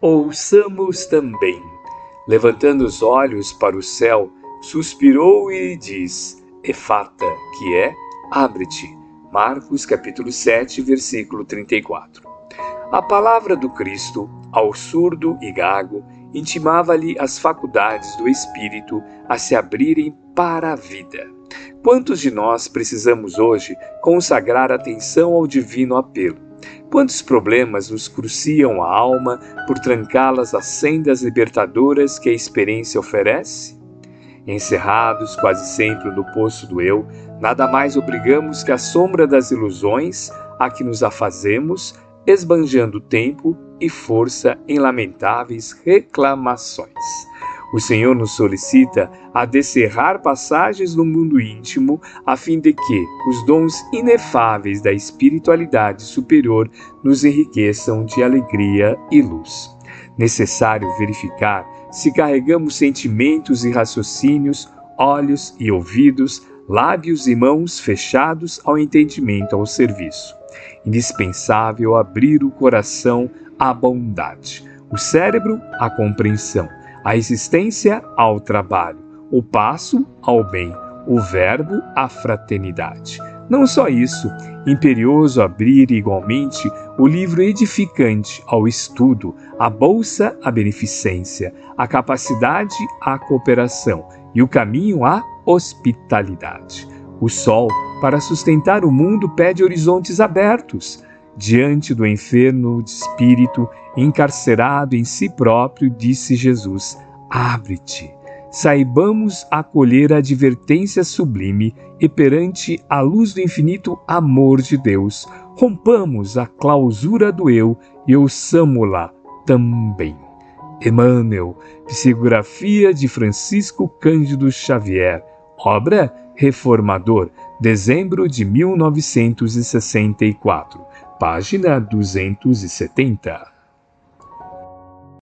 ouçamos também. Levantando os olhos para o céu, suspirou e diz: Efata, que é abre-te. Marcos capítulo 7, versículo 34. A palavra do Cristo, ao surdo e gago, intimava-lhe as faculdades do espírito a se abrirem para a vida. Quantos de nós precisamos hoje consagrar atenção ao divino apelo? Quantos problemas nos cruciam a alma por trancá-las às sendas libertadoras que a experiência oferece? Encerrados quase sempre no poço do eu, nada mais obrigamos que a sombra das ilusões a que nos afazemos, esbanjando tempo e força em lamentáveis reclamações. O Senhor nos solicita a descerrar passagens no mundo íntimo, a fim de que os dons inefáveis da espiritualidade superior nos enriqueçam de alegria e luz. Necessário verificar se carregamos sentimentos e raciocínios, olhos e ouvidos, lábios e mãos fechados ao entendimento ao serviço. Indispensável abrir o coração à bondade, o cérebro à compreensão a existência ao trabalho, o passo ao bem, o verbo à fraternidade. Não só isso, imperioso abrir igualmente o livro edificante ao estudo, a bolsa à beneficência, a capacidade à cooperação e o caminho à hospitalidade. O sol, para sustentar o mundo, pede horizontes abertos. Diante do enfermo de espírito, encarcerado em si próprio, disse Jesus: Abre-te. Saibamos acolher a advertência sublime e perante a luz do infinito amor de Deus, rompamos a clausura do eu e ouçamo-la também. Emmanuel, psicografia de Francisco Cândido Xavier, obra Reformador, dezembro de 1964, página 270.